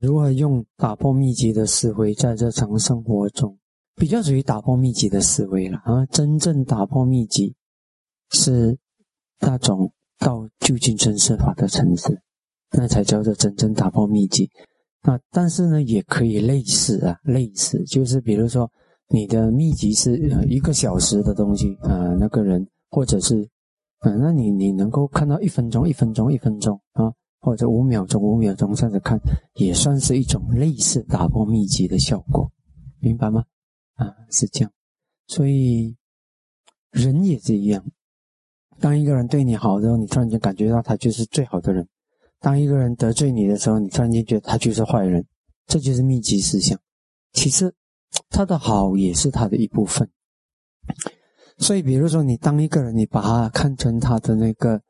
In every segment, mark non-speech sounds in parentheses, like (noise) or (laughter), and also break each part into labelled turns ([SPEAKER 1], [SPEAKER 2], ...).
[SPEAKER 1] 如何用打破秘籍的思维在日常生活中，比较属于打破秘籍的思维了啊。真正打破秘籍是那种到究竟真实法的层次，那才叫做真正打破秘籍。啊，但是呢，也可以类似啊，类似就是比如说你的秘籍是一个小时的东西啊，那个人或者是，嗯，那你你能够看到一分钟、一分钟、一分钟啊。或者五秒钟、五秒钟这样子看，也算是一种类似打破秘籍的效果，明白吗？啊，是这样。所以人也是一样。当一个人对你好的时候，你突然间感觉到他就是最好的人；当一个人得罪你的时候，你突然间觉得他就是坏人。这就是密集思想。其实他的好也是他的一部分。所以，比如说你当一个人，你把他看成他的那个。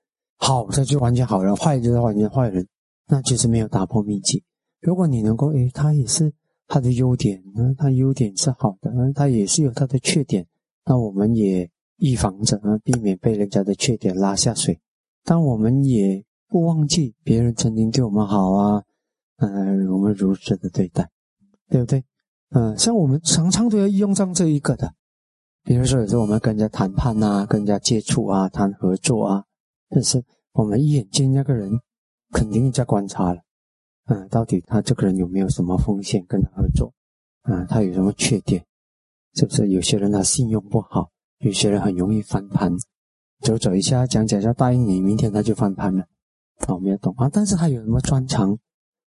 [SPEAKER 1] 好，的就完全好人；坏就是完全坏人，那就是没有打破秘籍。如果你能够，诶，他也是他的优点，那，他优点是好的，那，他也是有他的缺点，那我们也预防着，啊，避免被人家的缺点拉下水。但我们也不忘记别人曾经对我们好啊，嗯，我们如此的对待，对不对？嗯，像我们常常都要用上这一个的，比如说有时候我们跟人家谈判啊，跟人家接触啊，谈合作啊。但是我们一眼见那个人，肯定在观察了，嗯，到底他这个人有没有什么风险跟他合作，啊，他有什么缺点，是不是？有些人他信用不好，有些人很容易翻盘，走走一下讲讲一下答应你，明天他就翻盘了，啊，我们要懂。啊。但是他有什么专长，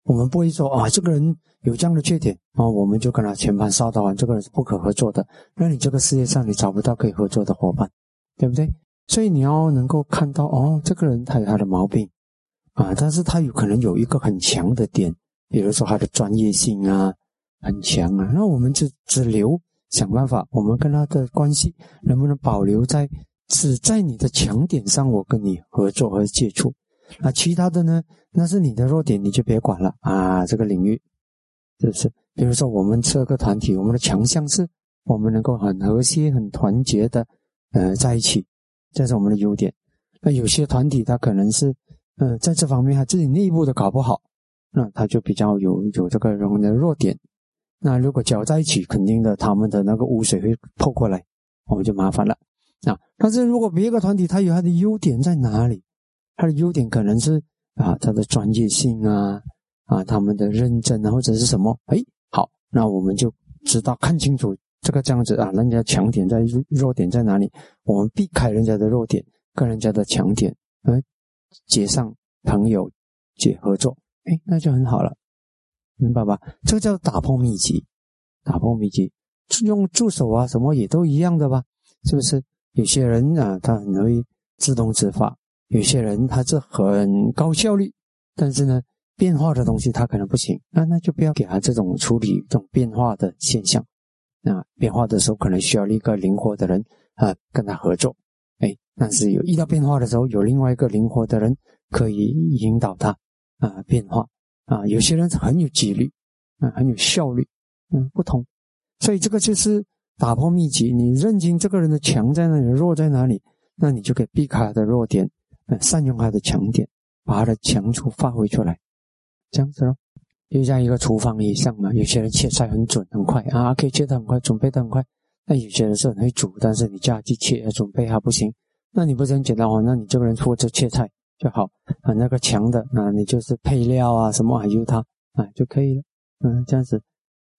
[SPEAKER 1] 我们不会说啊，这个人有这样的缺点啊，我们就跟他全盘扫到完，这个人是不可合作的，那你这个世界上你找不到可以合作的伙伴，对不对？所以你要能够看到哦，这个人他有他的毛病啊，但是他有可能有一个很强的点，比如说他的专业性啊很强啊，那我们就只留想办法，我们跟他的关系能不能保留在只在你的强点上，我跟你合作和接触，那其他的呢，那是你的弱点，你就别管了啊，这个领域是不是？比如说我们这个团体，我们的强项是我们能够很和谐、很团结的呃在一起。这是我们的优点。那有些团体他可能是，呃，在这方面他自己内部的搞不好，那他就比较有有这个人的弱点。那如果搅在一起，肯定的他们的那个污水会透过来，我们就麻烦了啊。但是如果别个团体他有他的优点在哪里，他的优点可能是啊他的专业性啊啊他们的认真啊或者是什么，哎好，那我们就知道看清楚。这个这样子啊，人家强点在弱点在哪里？我们避开人家的弱点，跟人家的强点，嗯，结上朋友，结合作，哎，那就很好了，明白吧？这个叫打破秘籍，打破秘籍，用助手啊，什么也都一样的吧？是不是？有些人啊，他很容易自动执法；有些人他是很高效率，但是呢，变化的东西他可能不行，那那就不要给他这种处理这种变化的现象。那变化的时候，可能需要一个灵活的人啊，跟他合作。哎，但是有遇到变化的时候，有另外一个灵活的人可以引导他啊变化啊。有些人很有纪律，啊，很有效率，嗯，不同。所以这个就是打破秘籍。你认清这个人的强在哪里，弱在哪里，那你就可以避开他的弱点，嗯，善用他的强点，把他的强处发挥出来，这样子咯。就像一个厨房一样嘛，有些人切菜很准很快啊，可以切得很快，准备得很快。那有些人是很会煮，但是你叫他去切准备还不行，那你不是很简单哦？那你这个人负责切菜就好啊，那个强的啊，你就是配料啊什么还有他啊就可以了。嗯，这样子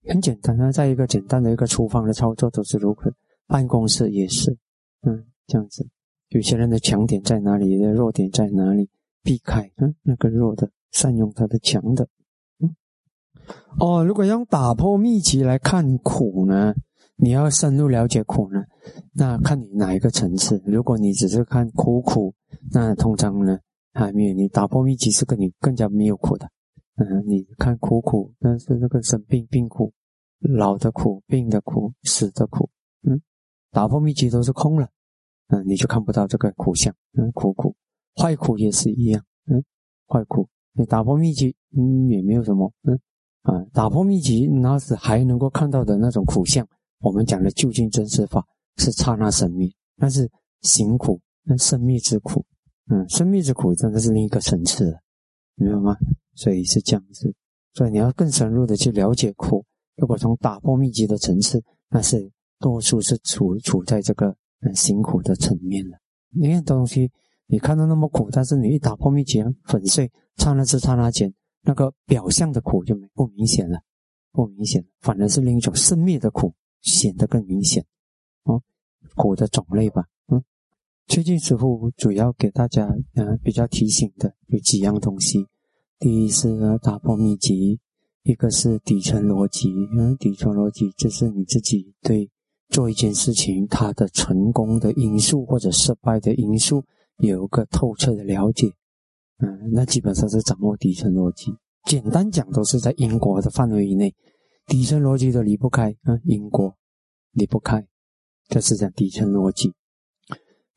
[SPEAKER 1] 很简单啊，在一个简单的一个厨房的操作都是如此，办公室也是，嗯，这样子。有些人的强点在哪里，的弱点在哪里，避开嗯那个弱的，善用他的强的。哦，如果用打破秘籍来看苦呢？你要深入了解苦呢？那看你哪一个层次。如果你只是看苦苦，那通常呢还没有你打破秘籍是跟你更加没有苦的。嗯，你看苦苦，那是那个生病病苦、老的苦、病的苦、死的苦。嗯，打破秘籍都是空了，嗯，你就看不到这个苦相。嗯，苦苦坏苦也是一样。嗯，坏苦你打破秘籍，嗯，也没有什么。嗯。啊，打破秘籍，那是还能够看到的那种苦相。我们讲的究竟真实法是刹那生灭，但是行苦，那生灭之苦，嗯，生灭之苦真的是另一个层次了，明白吗？所以是这样子。所以你要更深入的去了解苦。如果从打破秘籍的层次，那是多数是处处在这个很辛苦的层面了。你看东西，你看到那么苦，但是你一打破秘籍，粉碎，刹那之刹那间，那个表象的苦就不明显了，不明显，反而是另一种生灭的苦显得更明显。哦，苦的种类吧，嗯，最近师傅主要给大家嗯比较提醒的有几样东西，第一是打破秘籍。一个是底层逻辑，嗯，底层逻辑就是你自己对做一件事情它的成功的因素或者失败的因素有个透彻的了解，嗯，那基本上是掌握底层逻辑。简单讲，都是在因果的范围以内，底层逻辑都离不开，嗯，因果离不开，这是讲底层逻辑。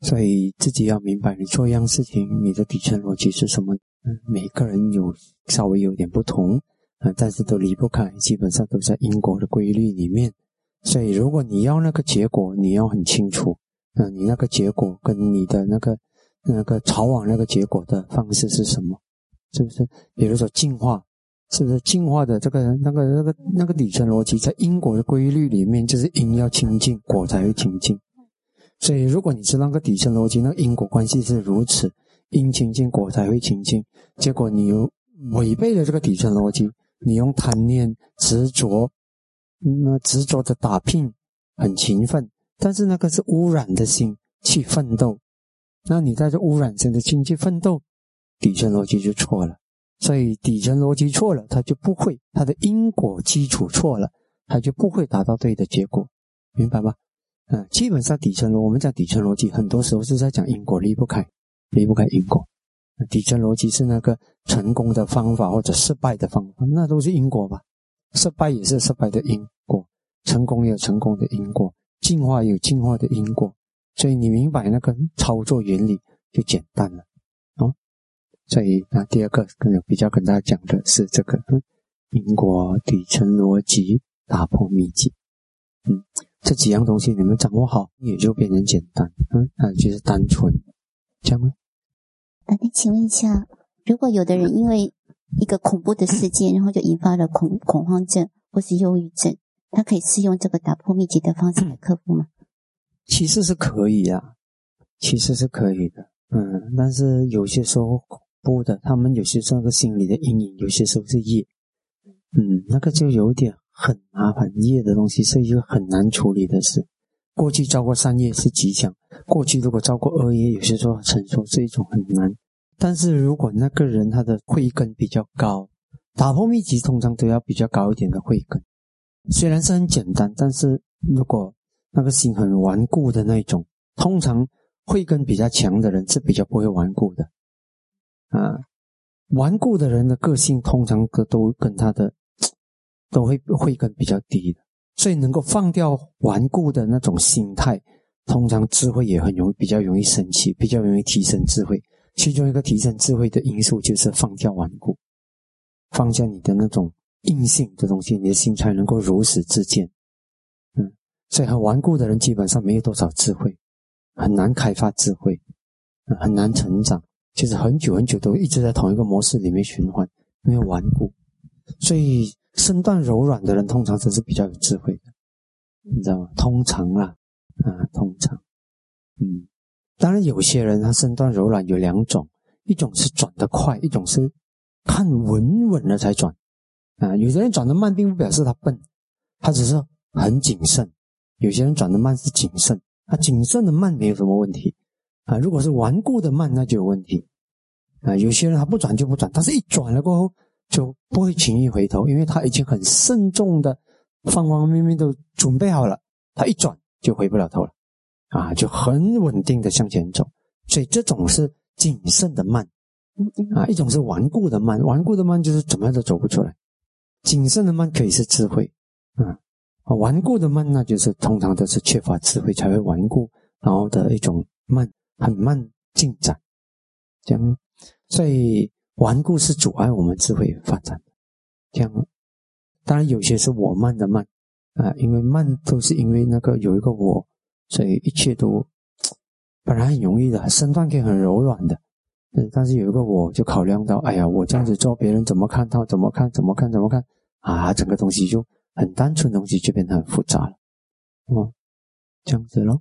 [SPEAKER 1] 所以自己要明白，你做一样事情，你的底层逻辑是什么？嗯，每个人有稍微有点不同。啊，但是都离不开，基本上都在因果的规律里面。所以，如果你要那个结果，你要很清楚，嗯，你那个结果跟你的那个那个朝往那个结果的方式是什么？是不是？比如说进化，是不是进化的这个那个那个那个底层逻辑，在因果的规律里面，就是因要清净，果才会清净。所以，如果你知道那个底层逻辑，那因果关系是如此，因清净果才会清净。结果你又违背了这个底层逻辑。你用贪念执着，那执着的打拼，很勤奋，但是那个是污染的心去奋斗，那你在这污染性的经济奋斗，底层逻辑就错了。所以底层逻辑错了，它就不会，它的因果基础错了，它就不会达到对的结果，明白吗？嗯，基本上底层逻，我们讲底层逻辑，很多时候是在讲因果离不开，离不开因果。底层逻辑是那个成功的方法或者失败的方法，那都是因果吧？失败也是失败的因果，成功也有成功的因果，进化有进化的因果。所以你明白那个操作原理就简单了哦。所以那第二个比较跟大家讲的是这个因果底层逻辑打破秘籍。嗯，这几样东西你们掌握好，也就变成简单。嗯，啊，就是单纯，这样吗？
[SPEAKER 2] 啊那请问一下，如果有的人因为一个恐怖的事件，(laughs) 然后就引发了恐恐慌症或是忧郁症，他可以适用这个打破秘籍的方式来克服吗？
[SPEAKER 1] 其实是可以啊，其实是可以的。嗯，但是有些时候恐怖的，他们有些时候个心理的阴影，有些时候是业。嗯，那个就有点很麻烦，业的东西是一个很难处理的事。过去造过善业是吉祥，过去如果造过恶业，有些时候承受是一种很难。但是如果那个人他的慧根比较高，打破秘籍通常都要比较高一点的慧根。虽然是很简单，但是如果那个心很顽固的那种，通常慧根比较强的人是比较不会顽固的。啊，顽固的人的个性通常都都跟他的 (tsk) 都会慧根比较低的。所以能够放掉顽固的那种心态，通常智慧也很容易，比较容易升起，比较容易提升智慧。其中一个提升智慧的因素就是放掉顽固，放下你的那种硬性的东西，你的心才能够如实自见。所以很顽固的人基本上没有多少智慧，很难开发智慧，很难成长，就是很久很久都一直在同一个模式里面循环，因为顽固，所以。身段柔软的人，通常都是比较有智慧的，你知道吗？通常啦，啊，通常，嗯，当然有些人他身段柔软有两种，一种是转得快，一种是看稳稳了才转，啊，有些人转得慢，并不表示他笨，他只是很谨慎。有些人转得慢是谨慎，他谨慎的慢没有什么问题，啊，如果是顽固的慢，那就有问题，啊，有些人他不转就不转，但是一转了过后。就不会轻易回头，因为他已经很慎重的方方面面都准备好了，他一转就回不了头了，啊，就很稳定的向前走。所以这种是谨慎的慢，啊，一种是顽固的慢，顽固的慢就是怎么样都走不出来。谨慎的慢可以是智慧，啊，顽固的慢那就是通常都是缺乏智慧才会顽固，然后的一种慢，很慢进展，这样，所以。顽固是阻碍我们智慧发展的，这样。当然有些是我慢的慢啊，因为慢都是因为那个有一个我，所以一切都本来很容易的，身段可以很柔软的嗯，但是有一个我就考量到，哎呀，我这样子做，别人怎么看到？怎么看？怎么看？怎么看？啊，整个东西就很单纯的，东西就变得很复杂了。嗯，这样子咯。